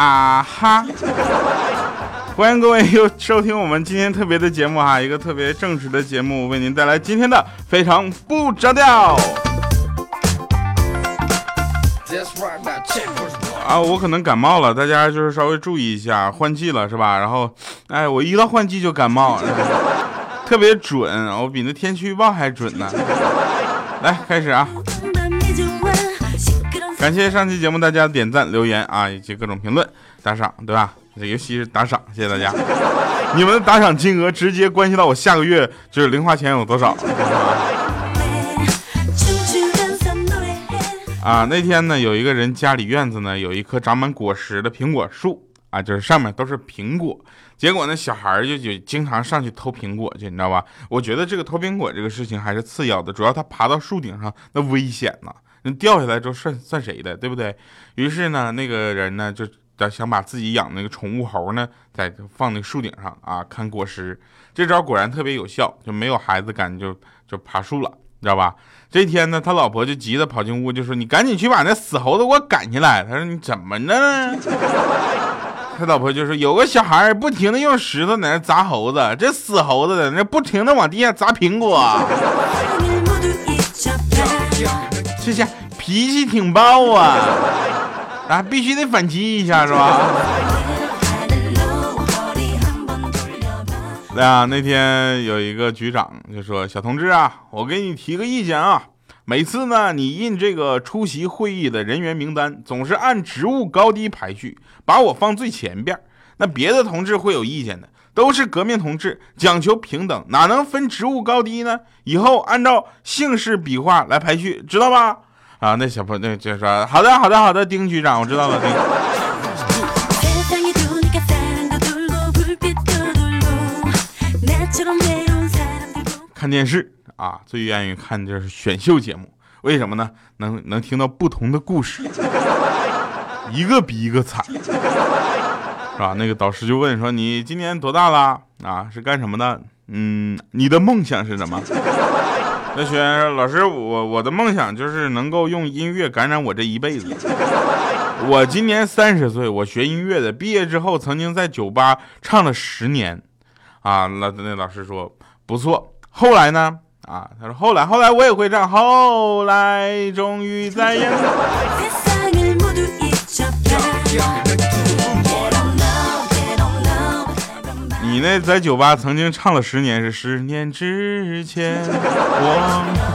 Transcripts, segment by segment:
啊哈！欢迎各位又收听我们今天特别的节目哈，一个特别正直的节目，为您带来今天的非常不着调。啊，我可能感冒了，大家就是稍微注意一下，换季了是吧？然后，哎，我一到换季就感冒，特别准，我比那天气预报还准呢。来，开始啊！感谢上期节目大家点赞、留言啊，以及各种评论、打赏，对吧？这尤其是打赏，谢谢大家，你们的打赏金额直接关系到我下个月就是零花钱有多少。啊，那天呢，有一个人家里院子呢有一棵长满果实的苹果树啊，就是上面都是苹果。结果呢，小孩就就经常上去偷苹果去，你知道吧？我觉得这个偷苹果这个事情还是次要的，主要他爬到树顶上那危险呐，那掉下来之后算算谁的，对不对？于是呢，那个人呢就想把自己养那个宠物猴呢，在放那个树顶上啊看果实。这招果然特别有效，就没有孩子敢就就爬树了，你知道吧？这天呢，他老婆就急得跑进屋，就说：“你赶紧去把那死猴子给我赶下来。”他说：“你怎么呢？” 他老婆就说：“有个小孩不停的用石头在那砸猴子，这死猴子在那不停的往地下砸苹果。”这下脾气挺暴啊！啊，必须得反击一下，是吧？对啊，那天有一个局长就说：“小同志啊，我给你提个意见啊，每次呢你印这个出席会议的人员名单，总是按职务高低排序，把我放最前边，那别的同志会有意见的。都是革命同志，讲求平等，哪能分职务高低呢？以后按照姓氏笔画来排序，知道吧？”啊，那小朋友就说：“好的，好的，好的，丁局长，我知道了。”丁看电视啊，最愿意看就是选秀节目，为什么呢？能能听到不同的故事，一个比一个惨，吧？那个导师就问说：“你今年多大了？啊，是干什么的？嗯，你的梦想是什么？”那学员说：“老师，我我的梦想就是能够用音乐感染我这一辈子。我今年三十岁，我学音乐的，毕业之后曾经在酒吧唱了十年。啊，那那老师说不错。”后来呢？啊，他说后来后来我也会唱。后来终于在你那在酒吧曾经唱了十年，是十年之前。我。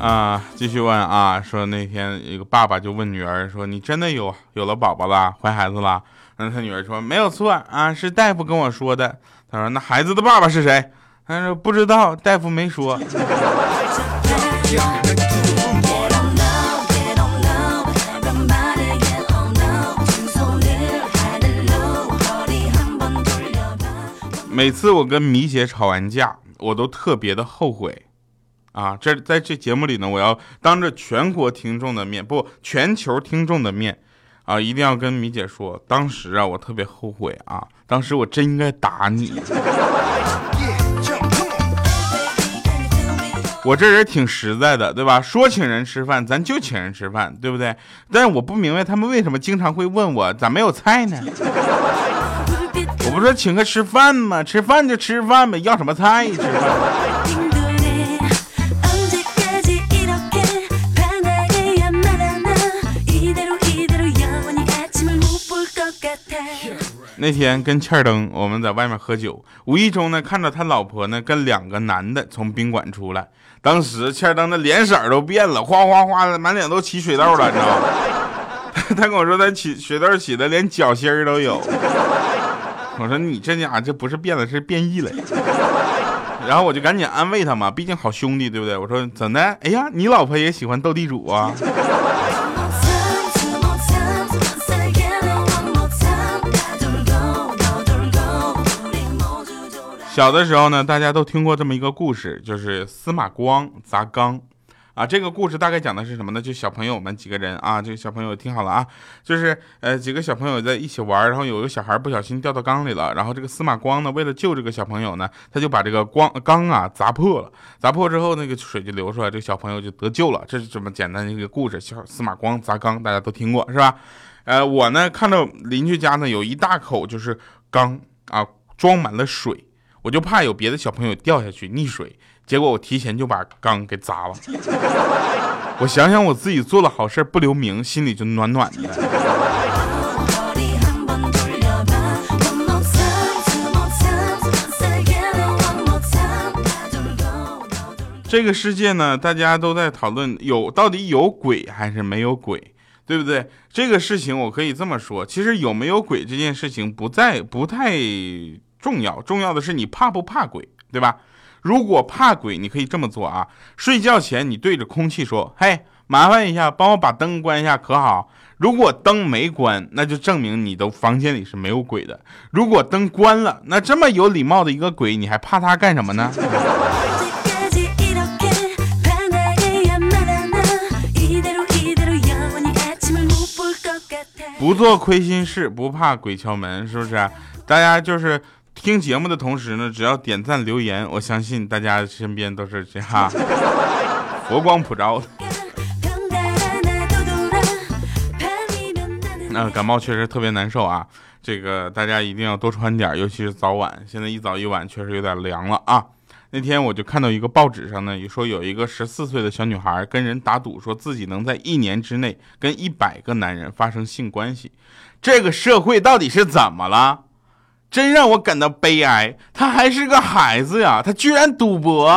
啊，继续问啊，说那天一个爸爸就问女儿说：“你真的有有了宝宝了，怀孩子了？”那他女儿说：“没有错啊，是大夫跟我说的。”他说：“那孩子的爸爸是谁？”他说：“不知道，大夫没说。”每次我跟米姐吵完架，我都特别的后悔。啊，这在这节目里呢，我要当着全国听众的面，不，全球听众的面，啊，一定要跟米姐说，当时啊，我特别后悔啊，当时我真应该打你。我这人挺实在的，对吧？说请人吃饭，咱就请人吃饭，对不对？但是我不明白他们为什么经常会问我咋没有菜呢？我不说请客吃饭吗？吃饭就吃饭呗，要什么菜吃饭？那天跟欠儿登，我们在外面喝酒，无意中呢看到他老婆呢跟两个男的从宾馆出来，当时欠儿登的脸色都变了，哗哗哗的满脸都起水痘了，你知道吗？他跟我说他起水痘起的连脚心儿都有，我说你这家伙这不是变了是变异了，然后我就赶紧安慰他嘛，毕竟好兄弟对不对？我说怎的？哎呀，你老婆也喜欢斗地主啊？小的时候呢，大家都听过这么一个故事，就是司马光砸缸。啊，这个故事大概讲的是什么呢？就小朋友们几个人啊，这个小朋友听好了啊，就是呃几个小朋友在一起玩，然后有个小孩不小心掉到缸里了，然后这个司马光呢，为了救这个小朋友呢，他就把这个光缸啊砸破了，砸破之后那个水就流出来，这个小朋友就得救了。这是这么简单的一个故事，小司马光砸缸，大家都听过是吧？呃，我呢看到邻居家呢有一大口就是缸啊，装满了水，我就怕有别的小朋友掉下去溺水。结果我提前就把缸给砸了，我想想我自己做了好事不留名，心里就暖暖的。这个世界呢，大家都在讨论有到底有鬼还是没有鬼，对不对？这个事情我可以这么说，其实有没有鬼这件事情不在不太重要，重要的是你怕不怕鬼，对吧？如果怕鬼，你可以这么做啊！睡觉前你对着空气说：“嘿，麻烦一下，帮我把灯关一下，可好？”如果灯没关，那就证明你的房间里是没有鬼的。如果灯关了，那这么有礼貌的一个鬼，你还怕他干什么呢？不做亏心事，不怕鬼敲门，是不是？大家就是。听节目的同时呢，只要点赞留言，我相信大家身边都是这样，佛光普照的。那感冒确实特别难受啊，这个大家一定要多穿点，尤其是早晚，现在一早一晚确实有点凉了啊。那天我就看到一个报纸上呢，说有一个十四岁的小女孩跟人打赌，说自己能在一年之内跟一百个男人发生性关系，这个社会到底是怎么了？真让我感到悲哀，他还是个孩子呀，他居然赌博。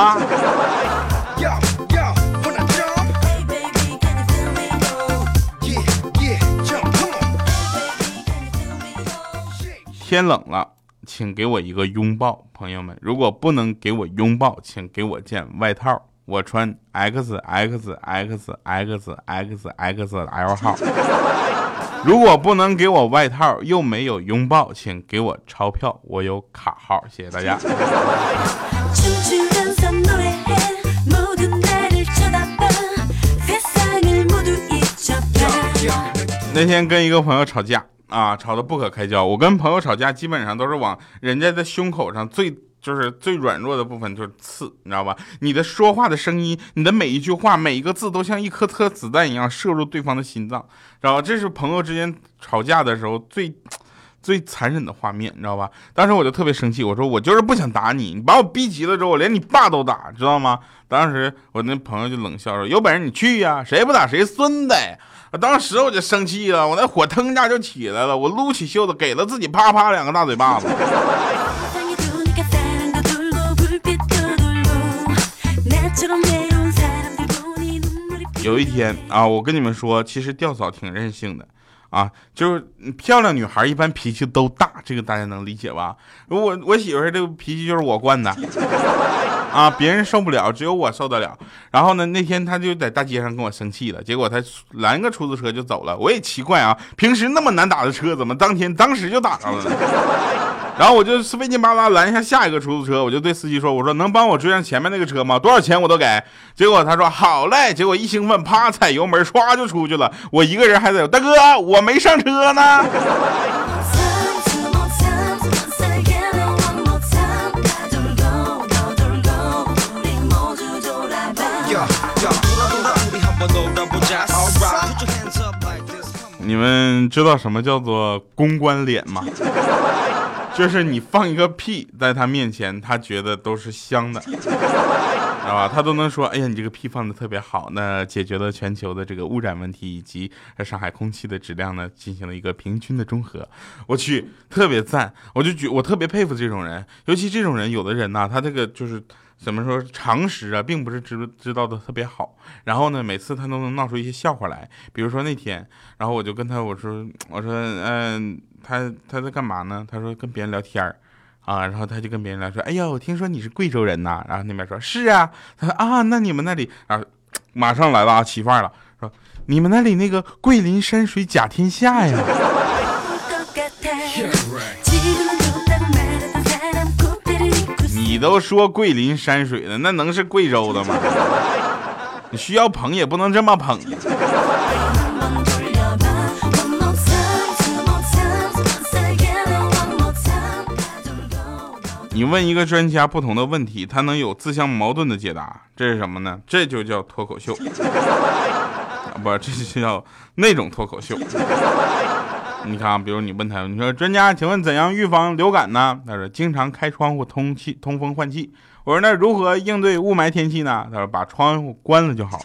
天冷了，请给我一个拥抱，朋友们。如果不能给我拥抱，请给我件外套，我穿 X X X X X X L 号。如果不能给我外套，又没有拥抱，请给我钞票，我有卡号，谢谢大家。那天跟一个朋友吵架啊，吵得不可开交。我跟朋友吵架，基本上都是往人家的胸口上最。就是最软弱的部分就是刺，你知道吧？你的说话的声音，你的每一句话，每一个字都像一颗颗子弹一样射入对方的心脏，知道吧？这是朋友之间吵架的时候最最残忍的画面，你知道吧？当时我就特别生气，我说我就是不想打你，你把我逼急了之后，我连你爸都打，知道吗？当时我那朋友就冷笑说：“有本事你去呀，谁不打谁孙子。”当时我就生气了，我那火腾一下就起来了，我撸起袖子给了自己啪啪两个大嘴巴子。有一天啊，我跟你们说，其实吊嫂挺任性的啊，就是漂亮女孩一般脾气都大，这个大家能理解吧？我我媳妇这个脾气就是我惯的 啊，别人受不了，只有我受得了。然后呢，那天她就在大街上跟我生气了，结果她拦个出租车就走了。我也奇怪啊，平时那么难打的车，怎么当天当时就打上了呢？然后我就费劲巴拉拦下下一个出租车，我就对司机说：“我说能帮我追上前面那个车吗？多少钱我都给。”结果他说：“好嘞。”结果一兴奋，啪踩油门，唰就出去了。我一个人还在，大哥，我没上车呢。你们知道什么叫做公关脸吗？就是你放一个屁在他面前，他觉得都是香的，知道吧？他都能说：“哎呀，你这个屁放的特别好，那解决了全球的这个污染问题，以及上海空气的质量呢，进行了一个平均的中和。”我去，特别赞！我就觉我特别佩服这种人，尤其这种人，有的人呢，他这个就是怎么说常识啊，并不是知知道的特别好。然后呢，每次他都能闹出一些笑话来。比如说那天，然后我就跟他我说我说嗯。他他在干嘛呢？他说跟别人聊天儿，啊，然后他就跟别人聊说，哎呀，我听说你是贵州人呐，然后那边说是啊，他说啊，那你们那里啊，马上来了啊，起范儿了，说你们那里那个桂林山水甲天下呀，你都说桂林山水了，那能是贵州的吗？你需要捧也不能这么捧。你问一个专家不同的问题，他能有自相矛盾的解答，这是什么呢？这就叫脱口秀。不，这就叫那种脱口秀。你看啊，比如你问他，你说专家，请问怎样预防流感呢？他说经常开窗户通气、通风换气。我说那如何应对雾霾天气呢？他说把窗户关了就好。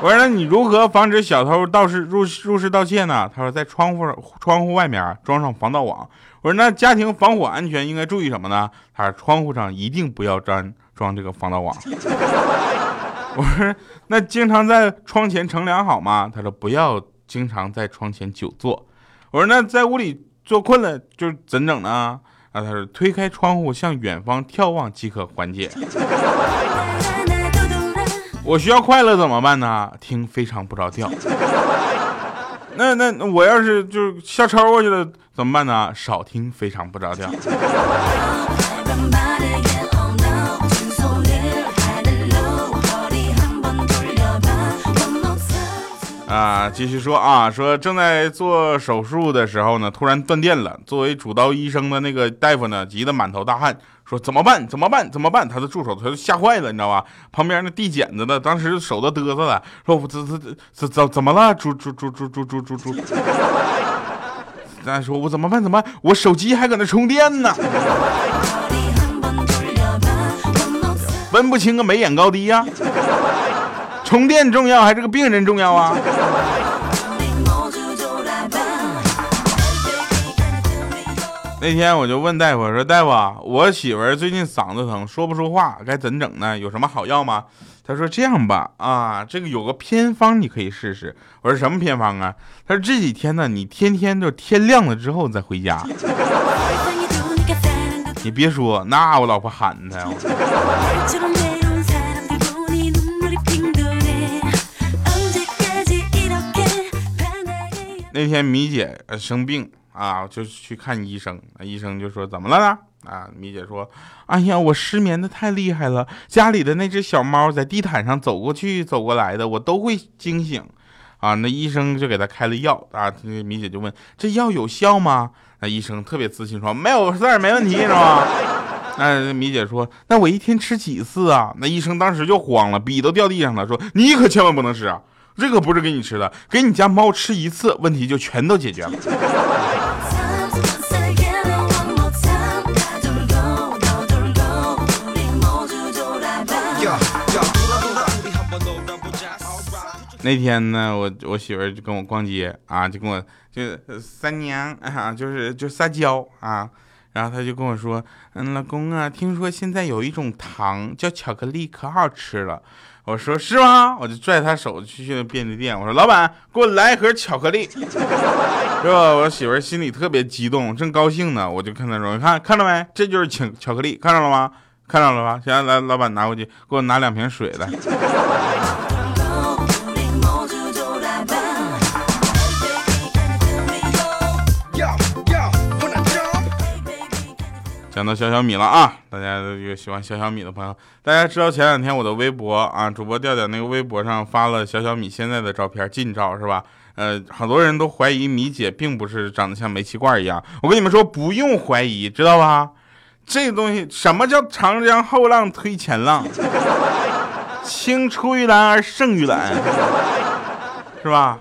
我说那你如何防止小偷盗室入入室盗窃呢？他说在窗户窗户外面装上防盗网。我说那家庭防火安全应该注意什么呢？他说窗户上一定不要粘装这个防盗网。我说那经常在窗前乘凉好吗？他说不要经常在窗前久坐。我说那在屋里坐困了就怎整呢？啊，他说推开窗户向远方眺望即可缓解。我需要快乐怎么办呢？听非常不着调。那那我要是就笑抽过去了怎么办呢？少听非常不着调。啊，继续说啊，说正在做手术的时候呢，突然断电了。作为主刀医生的那个大夫呢，急得满头大汗，说怎么办？怎么办？怎么办？他的助手他都吓坏了，你知道吧？旁边那递剪子的，当时手都嘚瑟了，说我这这这这怎怎么了？猪猪猪猪猪猪猪猪。咱说我怎么办？怎么办？我手机还搁那充电呢。分不清个眉眼高低呀。充电重要还是个病人重要啊？那天我就问大夫，我说大夫，我媳妇儿最近嗓子疼，说不出话，该怎整呢？有什么好药吗？他说这样吧，啊，这个有个偏方你可以试试。我说什么偏方啊？他说这几天呢，你天天就天亮了之后再回家。你别说，那我老婆喊他。那天米姐生病啊，就去看医生。医生就说怎么了呢？啊，米姐说，哎呀，我失眠的太厉害了，家里的那只小猫在地毯上走过去走过来的，我都会惊醒。啊，那医生就给他开了药啊。那米姐就问，这药有效吗？那医生特别自信说，没有事儿，没问题，是吧？那米姐说，那我一天吃几次啊？那医生当时就慌了，笔都掉地上了，说你可千万不能吃啊。这可不是给你吃的，给你家猫吃一次，问题就全都解决了。那天呢，我我媳妇就跟我逛街啊，就跟我就三娘啊，就是就撒娇啊，然后他就跟我说，嗯，老公啊，听说现在有一种糖叫巧克力，可好吃了。我说是吗？我就拽他手去去便利店。我说老板，给我来一盒巧克力，是吧？我媳妇心里特别激动，正高兴呢。我就看他说，你看看到没？这就是巧巧克力，看到了吗？看到了吧？现在来，老板拿过去，给我拿两瓶水来。讲到小小米了啊！大家都有喜欢小小米的朋友，大家知道前两天我的微博啊，主播调调那个微博上发了小小米现在的照片，近照是吧？呃，好多人都怀疑米姐并不是长得像煤气罐一样。我跟你们说，不用怀疑，知道吧？这东西，什么叫长江后浪推前浪？青出于蓝而胜于蓝，是吧？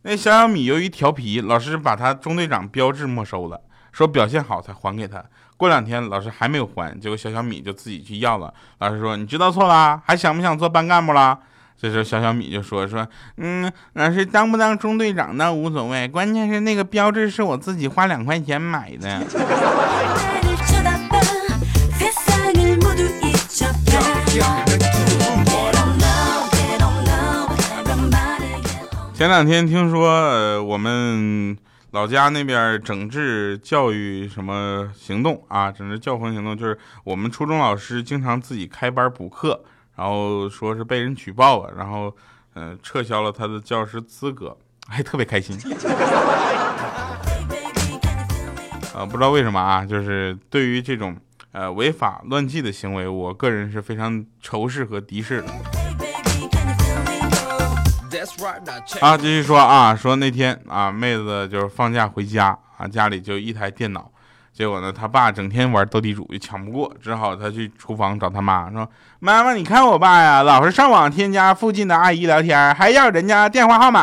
那小小米由于调皮，老师把他中队长标志没收了，说表现好才还给他。过两天老师还没有还，结果小小米就自己去要了。老师说：“你知道错啦，还想不想做班干部了？”这时候小小米就说：“说，嗯，老师当不当中队长那无所谓，关键是那个标志是我自己花两块钱买的。”前两天听说，呃，我们。老家那边整治教育什么行动啊？整治教风行动就是我们初中老师经常自己开班补课，然后说是被人举报了，然后嗯撤销了他的教师资格，还特别开心。呃，不知道为什么啊，就是对于这种呃违法乱纪的行为，我个人是非常仇视和敌视的。啊，继续说啊，说那天啊，妹子就是放假回家啊，家里就一台电脑，结果呢，他爸整天玩斗地主也抢不过，只好他去厨房找他妈说：“妈妈，你看我爸呀，老是上网添加附近的阿姨聊天，还要人家电话号码。”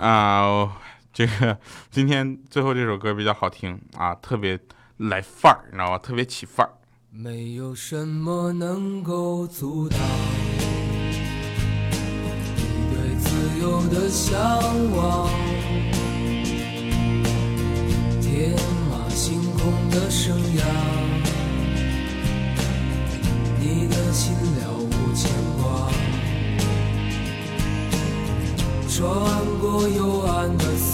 啊，这个今天最后这首歌比较好听啊，特别来范儿，你知道吧？特别起范儿。没有什么能够阻挡你对自由的向往，天马行空的生涯，你的心了无牵挂。穿过幽暗的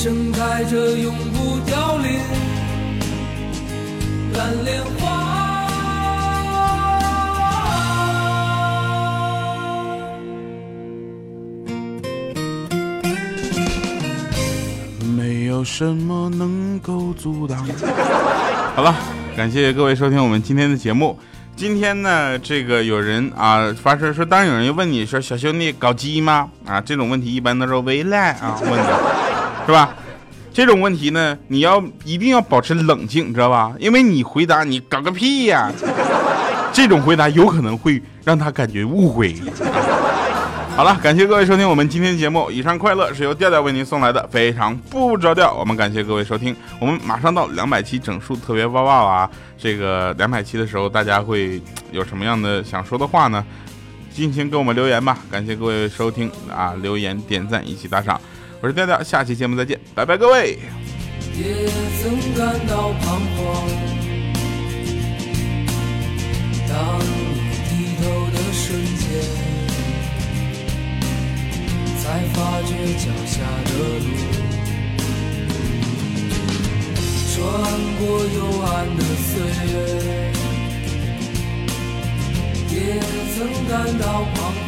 盛开着永不凋零蓝莲花。没有什么能够阻挡。好了，感谢各位收听我们今天的节目。今天呢，这个有人啊发生说，当有人问你说小兄弟搞基吗？啊，这种问题一般都是微赖啊问的。是吧？这种问题呢，你要一定要保持冷静，知道吧？因为你回答你搞个屁呀，这种回答有可能会让他感觉误会。好了，感谢各位收听我们今天的节目。以上快乐是由调调为您送来的，非常不着调。我们感谢各位收听，我们马上到两百期整数特别哇哇啊！这个两百期的时候，大家会有什么样的想说的话呢？尽情给我们留言吧。感谢各位收听啊，留言点赞一起打赏。我是调调，下期节目再见，拜拜各位。也曾感到彷徨，当你低头的瞬间，才发觉脚下的路，穿过幽暗的岁月，也曾感到彷徨。